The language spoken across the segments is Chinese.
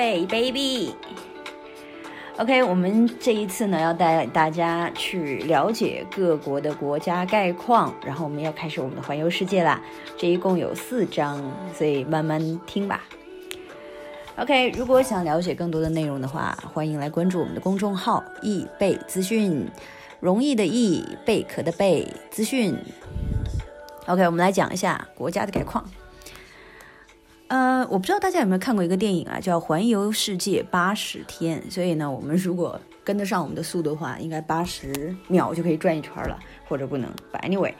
贝 baby。OK，我们这一次呢要带大家去了解各国的国家概况，然后我们要开始我们的环游世界啦。这一共有四章，所以慢慢听吧。OK，如果想了解更多的内容的话，欢迎来关注我们的公众号“易贝资讯”，容易的易，贝壳的贝，资讯。OK，我们来讲一下国家的概况。呃，我不知道大家有没有看过一个电影啊，叫《环游世界八十天》。所以呢，我们如果跟得上我们的速度的话，应该八十秒就可以转一圈了，或者不能。But anyway，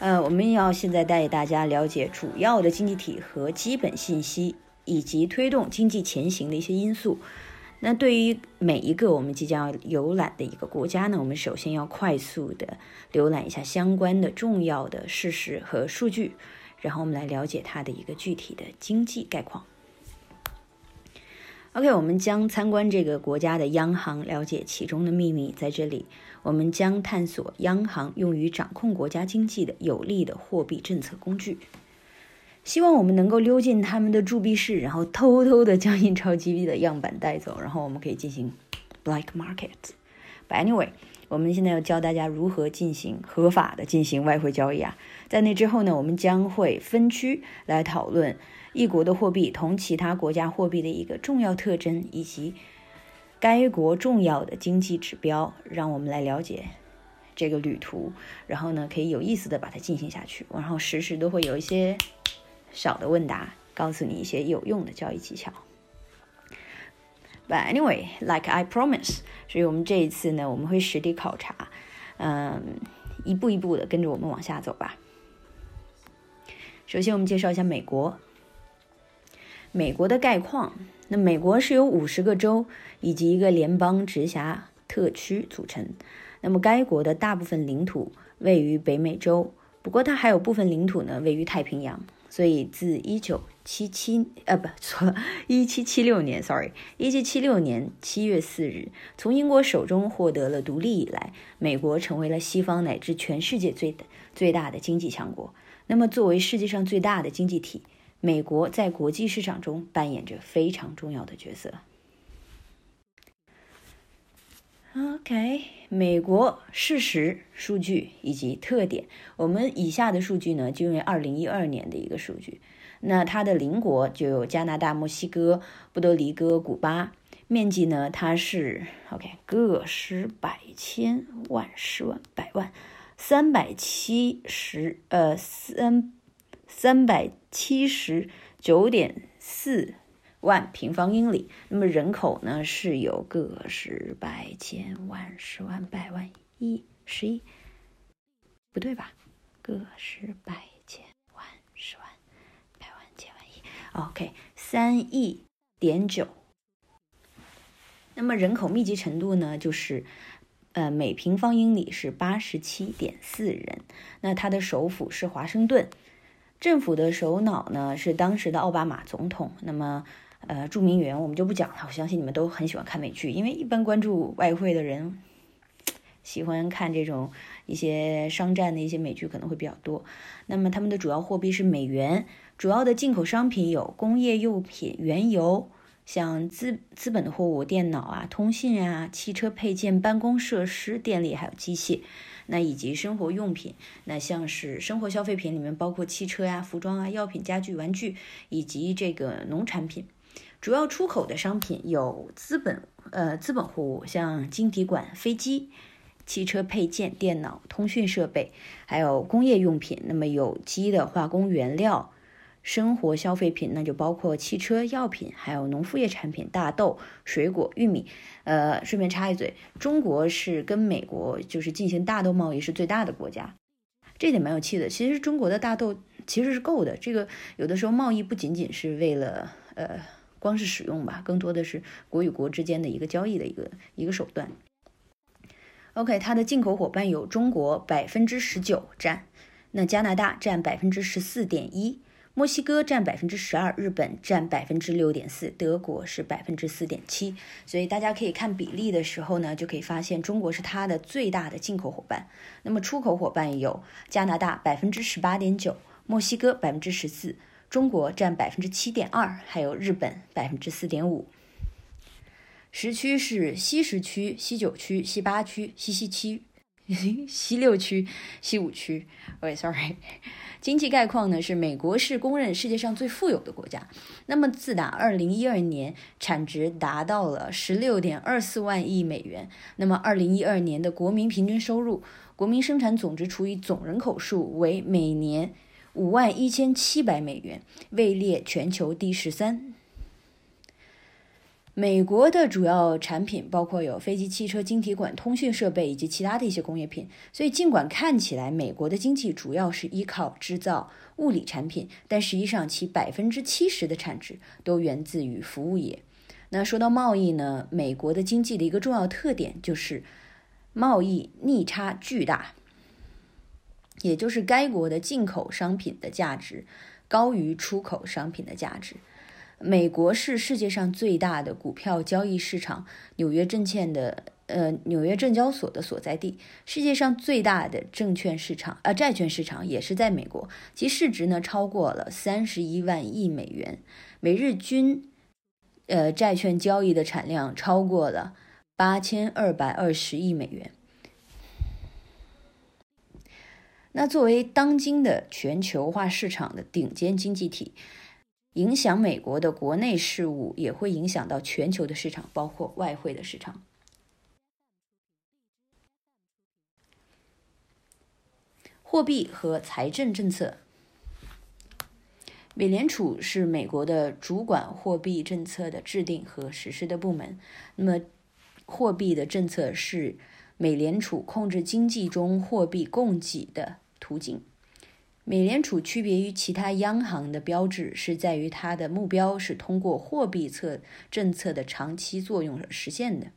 呃，我们要现在带大家了解主要的经济体和基本信息，以及推动经济前行的一些因素。那对于每一个我们即将要游览的一个国家呢，我们首先要快速的浏览一下相关的重要的事实和数据。然后我们来了解它的一个具体的经济概况。OK，我们将参观这个国家的央行，了解其中的秘密。在这里，我们将探索央行用于掌控国家经济的有力的货币政策工具。希望我们能够溜进他们的铸币室，然后偷偷的将印钞机币的样板带走，然后我们可以进行 black market。But anyway。我们现在要教大家如何进行合法的进行外汇交易啊！在那之后呢，我们将会分区来讨论一国的货币同其他国家货币的一个重要特征，以及该国重要的经济指标，让我们来了解这个旅途。然后呢，可以有意思的把它进行下去。然后时时都会有一些小的问答，告诉你一些有用的交易技巧。But anyway, like I promise，所以我们这一次呢，我们会实地考察，嗯，一步一步的跟着我们往下走吧。首先，我们介绍一下美国。美国的概况，那美国是由五十个州以及一个联邦直辖特区组成。那么，该国的大部分领土位于北美洲，不过它还有部分领土呢位于太平洋。所以，自一九七七呃不错，一七七六年，sorry，一七七六年七月四日，从英国手中获得了独立以来，美国成为了西方乃至全世界最最大的经济强国。那么，作为世界上最大的经济体，美国在国际市场中扮演着非常重要的角色。OK，美国事实、数据以及特点。我们以下的数据呢，就为二零一二年的一个数据。那它的邻国就有加拿大、墨西哥、波多黎各、古巴。面积呢，它是 OK，个十百千万十万百万，三百七十呃三三百七十九点四。万平方英里，那么人口呢是有个十百千万十万百万亿十亿，不对吧？个十百千万十万百万千万亿，OK，三亿点九。那么人口密集程度呢，就是呃每平方英里是八十七点四人。那它的首府是华盛顿，政府的首脑呢是当时的奥巴马总统。那么呃，著名员我们就不讲了。我相信你们都很喜欢看美剧，因为一般关注外汇的人喜欢看这种一些商战的一些美剧可能会比较多。那么他们的主要货币是美元，主要的进口商品有工业用品、原油，像资资本的货物、电脑啊、通信啊、汽车配件、办公设施、电力还有机械，那以及生活用品，那像是生活消费品里面包括汽车呀、服装啊、药品、家具、玩具以及这个农产品。主要出口的商品有资本，呃，资本货物，像晶体管、飞机、汽车配件、电脑、通讯设备，还有工业用品。那么有机的化工原料、生活消费品，那就包括汽车、药品，还有农副业产品，大豆、水果、玉米。呃，顺便插一嘴，中国是跟美国就是进行大豆贸易是最大的国家，这点蛮有趣的。其实中国的大豆其实是够的，这个有的时候贸易不仅仅是为了，呃。光是使用吧，更多的是国与国之间的一个交易的一个一个手段。OK，它的进口伙伴有中国百分之十九占，那加拿大占百分之十四点一，墨西哥占百分之十二，日本占百分之六点四，德国是百分之四点七。所以大家可以看比例的时候呢，就可以发现中国是它的最大的进口伙伴。那么出口伙伴有加拿大百分之十八点九，墨西哥百分之十四。中国占百分之七点二，还有日本百分之四点五。时区是西时区、西九区、西八区、西西区、西六区、西五区。喂，sorry。经济概况呢是美国是公认世界上最富有的国家。那么自打二零一二年产值达到了十六点二四万亿美元，那么二零一二年的国民平均收入、国民生产总值除以总人口数为每年五万一千七百美元，位列全球第十三。美国的主要产品包括有飞机、汽车、晶体管、通讯设备以及其他的一些工业品。所以，尽管看起来美国的经济主要是依靠制造物理产品，但实际上其百分之七十的产值都源自于服务业。那说到贸易呢，美国的经济的一个重要特点就是贸易逆差巨大，也就是该国的进口商品的价值高于出口商品的价值。美国是世界上最大的股票交易市场，纽约证券的呃纽约证交所的所在地。世界上最大的证券市场啊债券市场也是在美国，其市值呢超过了三十一万亿美元，每日均呃债券交易的产量超过了八千二百二十亿美元。那作为当今的全球化市场的顶尖经济体。影响美国的国内事务，也会影响到全球的市场，包括外汇的市场。货币和财政政策，美联储是美国的主管货币政策的制定和实施的部门。那么，货币的政策是美联储控制经济中货币供给的途径。美联储区别于其他央行的标志是在于它的目标是通过货币策政策的长期作用而实现的。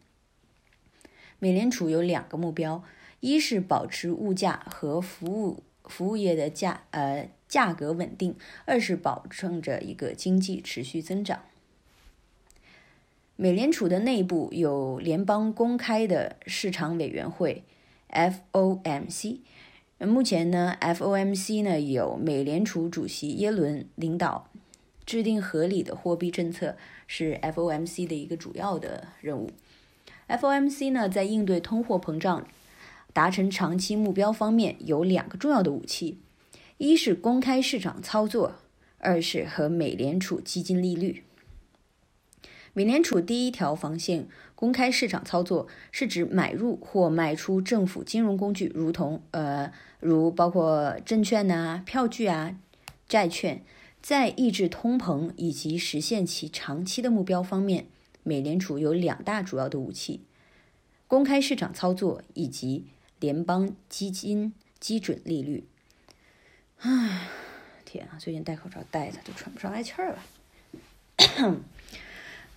美联储有两个目标：一是保持物价和服务服务业的价呃价格稳定；二是保证着一个经济持续增长。美联储的内部有联邦公开的市场委员会 （FOMC）。目前呢，FOMC 呢有美联储主席耶伦领导，制定合理的货币政策是 FOMC 的一个主要的任务。FOMC 呢在应对通货膨胀、达成长期目标方面有两个重要的武器：一是公开市场操作，二是和美联储基金利率。美联储第一条防线公开市场操作是指买入或卖出政府金融工具，如同呃，如包括证券呐、票据啊、债券，在抑制通膨以及实现其长期的目标方面，美联储有两大主要的武器：公开市场操作以及联邦基金基准利率。唉，天啊，最近戴口罩戴的都喘不上来气儿了。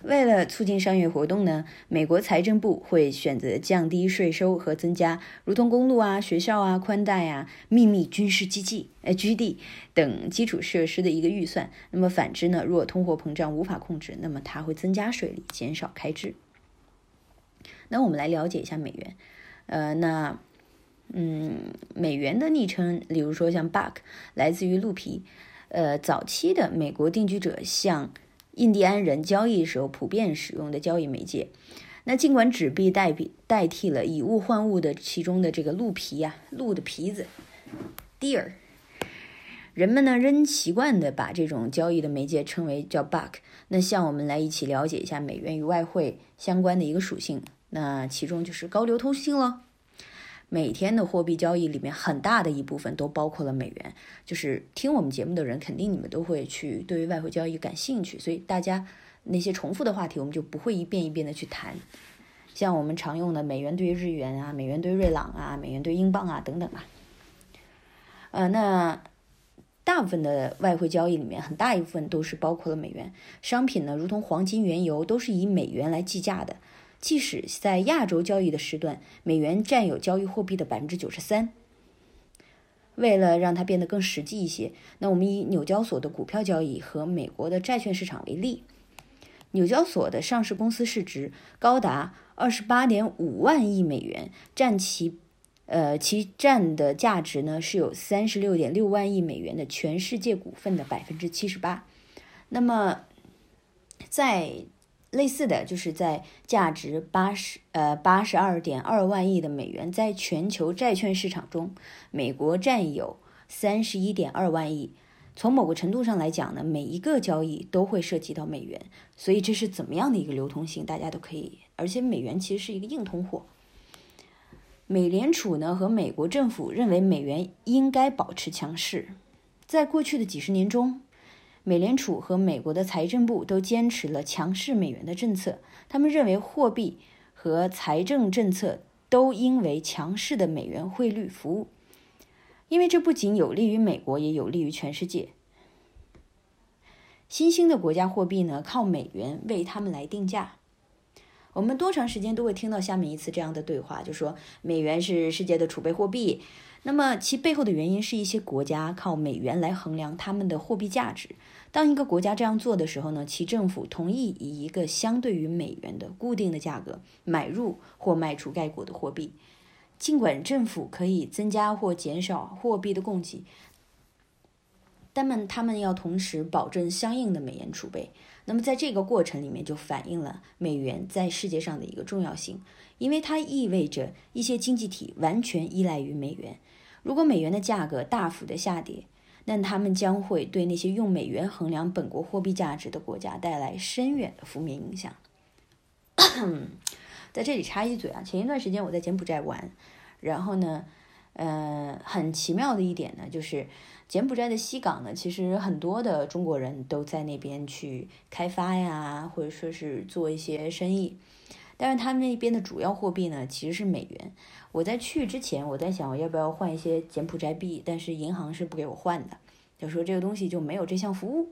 为了促进商业活动呢，美国财政部会选择降低税收和增加如同公路啊、学校啊、宽带啊、秘密军事基地、呃基地等基础设施的一个预算。那么反之呢，若通货膨胀无法控制，那么它会增加税率，减少开支。那我们来了解一下美元。呃，那嗯，美元的昵称，比如说像 Buck，来自于鹿皮。呃，早期的美国定居者像。印第安人交易时候普遍使用的交易媒介。那尽管纸币代替代替了以物换物的其中的这个鹿皮呀，鹿的皮子，deer，人们呢仍习惯的把这种交易的媒介称为叫 buck。那像我们来一起了解一下美元与外汇相关的一个属性，那其中就是高流通性了。每天的货币交易里面，很大的一部分都包括了美元。就是听我们节目的人，肯定你们都会去对于外汇交易感兴趣，所以大家那些重复的话题，我们就不会一遍一遍的去谈。像我们常用的美元对日元啊，美元对瑞郎啊，美元对英镑啊等等啊。呃，那大部分的外汇交易里面，很大一部分都是包括了美元。商品呢，如同黄金、原油，都是以美元来计价的。即使在亚洲交易的时段，美元占有交易货币的百分之九十三。为了让它变得更实际一些，那我们以纽交所的股票交易和美国的债券市场为例。纽交所的上市公司市值高达二十八点五万亿美元，占其呃，其占的价值呢是有三十六点六万亿美元的全世界股份的百分之七十八。那么，在类似的就是在价值八十呃八十二点二万亿的美元，在全球债券市场中，美国占有三十一点二万亿。从某个程度上来讲呢，每一个交易都会涉及到美元，所以这是怎么样的一个流通性，大家都可以。而且美元其实是一个硬通货。美联储呢和美国政府认为美元应该保持强势。在过去的几十年中，美联储和美国的财政部都坚持了强势美元的政策。他们认为货币和财政政策都应为强势的美元汇率服务，因为这不仅有利于美国，也有利于全世界。新兴的国家货币呢，靠美元为他们来定价。我们多长时间都会听到下面一次这样的对话，就说美元是世界的储备货币。那么其背后的原因是一些国家靠美元来衡量他们的货币价值。当一个国家这样做的时候呢，其政府同意以一个相对于美元的固定的价格买入或卖出该国的货币。尽管政府可以增加或减少货币的供给，但们他们要同时保证相应的美元储备。那么，在这个过程里面，就反映了美元在世界上的一个重要性，因为它意味着一些经济体完全依赖于美元。如果美元的价格大幅的下跌，那他们将会对那些用美元衡量本国货币价值的国家带来深远的负面影响。在这里插一嘴啊，前一段时间我在柬埔寨玩，然后呢，呃，很奇妙的一点呢，就是。柬埔寨的西港呢，其实很多的中国人都在那边去开发呀，或者说是做一些生意。但是他们那边的主要货币呢，其实是美元。我在去之前，我在想我要不要换一些柬埔寨币，但是银行是不给我换的，就说这个东西就没有这项服务。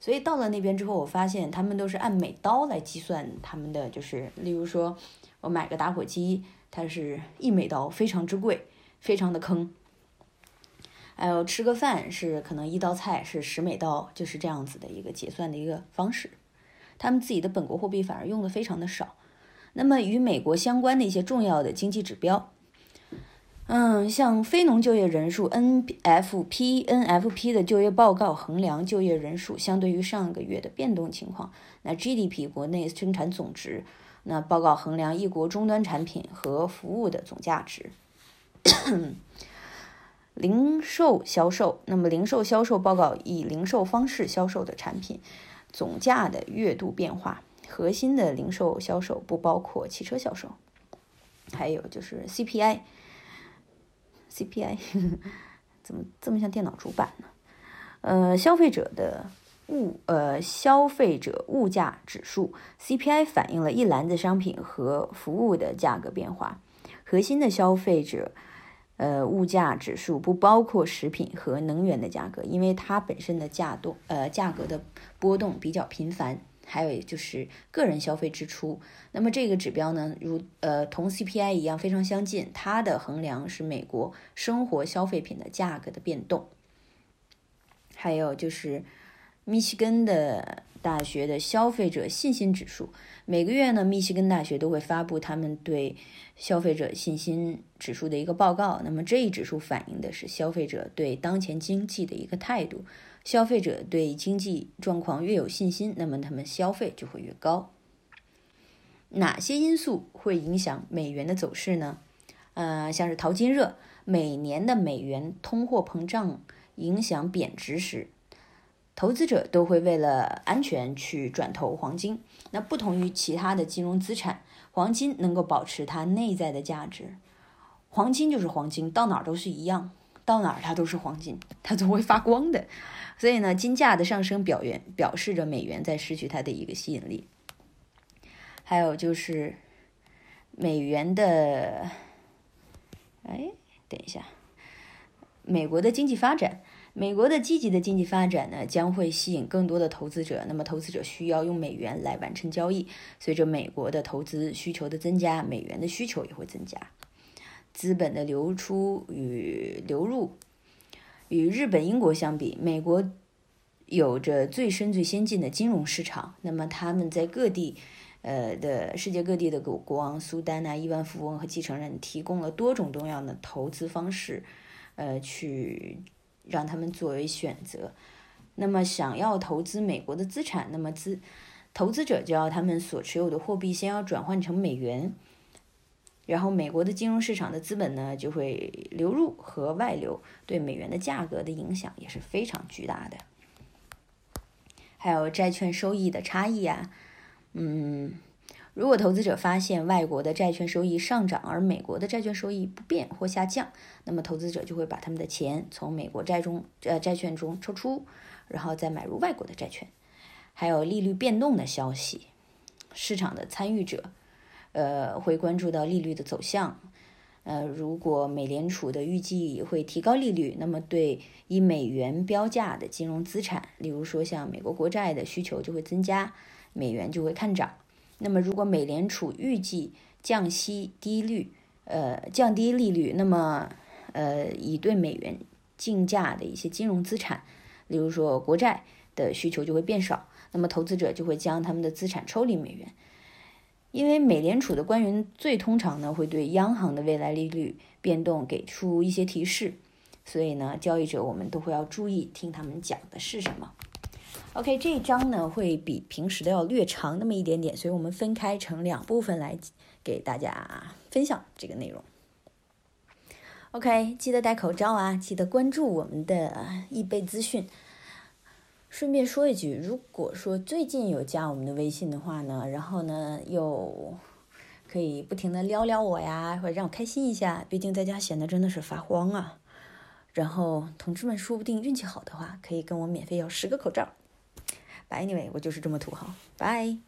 所以到了那边之后，我发现他们都是按美刀来计算他们的，就是例如说我买个打火机，它是一美刀，非常之贵，非常的坑。还有吃个饭是可能一道菜是十美刀，就是这样子的一个结算的一个方式。他们自己的本国货币反而用的非常的少。那么与美国相关的一些重要的经济指标，嗯，像非农就业人数 NFP，NFP 的就业报告衡量就业人数相对于上个月的变动情况。那 GDP 国内生产总值，那报告衡量一国终端产品和服务的总价值。零售销售，那么零售销售报告以零售方式销售的产品总价的月度变化。核心的零售销售不包括汽车销售。还有就是 CPI，CPI 怎么这么像电脑主板呢？呃，消费者的物呃消费者物价指数 CPI 反映了一篮子商品和服务的价格变化。核心的消费者。呃，物价指数不包括食品和能源的价格，因为它本身的价动呃价格的波动比较频繁。还有就是个人消费支出，那么这个指标呢，如呃同 CPI 一样非常相近，它的衡量是美国生活消费品的价格的变动。还有就是密西根的大学的消费者信心指数，每个月呢，密西根大学都会发布他们对。消费者信心指数的一个报告，那么这一指数反映的是消费者对当前经济的一个态度。消费者对经济状况越有信心，那么他们消费就会越高。哪些因素会影响美元的走势呢？呃，像是淘金热，每年的美元通货膨胀影响贬值时，投资者都会为了安全去转投黄金。那不同于其他的金融资产。黄金能够保持它内在的价值，黄金就是黄金，到哪儿都是一样，到哪儿它都是黄金，它总会发光的。所以呢，金价的上升表元表示着美元在失去它的一个吸引力。还有就是美元的，哎，等一下，美国的经济发展。美国的积极的经济发展呢，将会吸引更多的投资者。那么，投资者需要用美元来完成交易。随着美国的投资需求的增加，美元的需求也会增加。资本的流出与流入，与日本、英国相比，美国有着最深、最先进的金融市场。那么，他们在各地，呃的世界各地的国国王、苏丹啊、亿万富翁和继承人提供了多种多样的投资方式，呃，去让他们作为选择。那么，想要投资美国的资产，那么资投资者就要他们所持有的货币先要转换成美元，然后美国的金融市场的资本呢就会流入和外流，对美元的价格的影响也是非常巨大的。还有债券收益的差异啊，嗯，如果投资者发现外国的债券收益上涨，而美国的债券收益不变或下降，那么投资者就会把他们的钱从美国债中呃债券中抽出，然后再买入外国的债券。还有利率变动的消息，市场的参与者，呃，会关注到利率的走向。呃，如果美联储的预计会提高利率，那么对以美元标价的金融资产，例如说像美国国债的需求就会增加，美元就会看涨。那么如果美联储预计降息低率，呃，降低利率，那么呃，以对美元竞价的一些金融资产，例如说国债的需求就会变少。那么投资者就会将他们的资产抽离美元，因为美联储的官员最通常呢会对央行的未来利率变动给出一些提示，所以呢交易者我们都会要注意听他们讲的是什么。OK，这一章呢会比平时的要略长那么一点点，所以我们分开成两部分来给大家分享这个内容。OK，记得戴口罩啊，记得关注我们的易贝资讯。顺便说一句，如果说最近有加我们的微信的话呢，然后呢又可以不停的撩撩我呀，或者让我开心一下，毕竟在家闲的真的是发慌啊。然后同志们说不定运气好的话，可以跟我免费要十个口罩。Anyway，我就是这么土豪，拜。